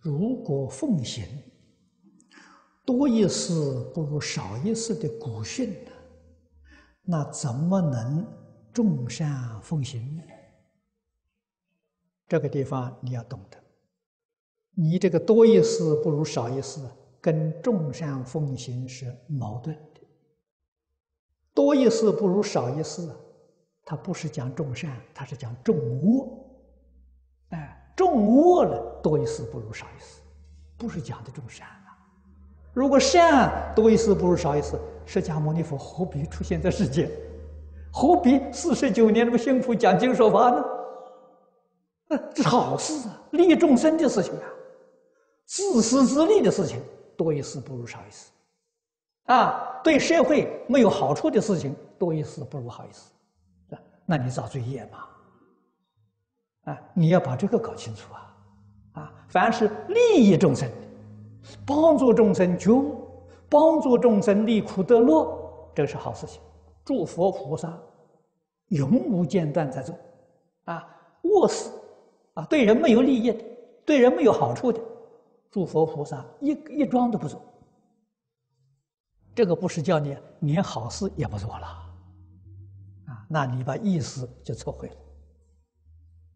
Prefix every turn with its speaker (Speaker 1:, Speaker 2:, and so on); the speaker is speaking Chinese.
Speaker 1: 如果奉行多一事不如少一事的古训呢，那怎么能众善奉行呢？这个地方你要懂得，你这个多一事不如少一事，跟众善奉行是矛盾的。多一事不如少一事，它不是讲众善，它是讲众恶。哎，众恶了，多一事不如少一事，不是讲的众善啊。如果善多一事不如少一事，释迦牟尼佛何必出现在世间？何必四十九年那么辛苦讲经说法呢？这是好事啊，利众生的事情啊，自私自利的事情，多一事不如少一事。啊，对社会没有好处的事情，多一事不如好一事，那你造罪业嘛？啊，你要把这个搞清楚啊！凡是利益众生，帮助众生觉悟，帮助众生离苦得乐，这是好事情。诸佛菩萨永无间断在做。啊，恶事啊，对人没有利益的，对人没有好处的，诸佛菩萨一一桩都不做。这个不是叫你连好事也不做了，啊，那你把意思就错会了。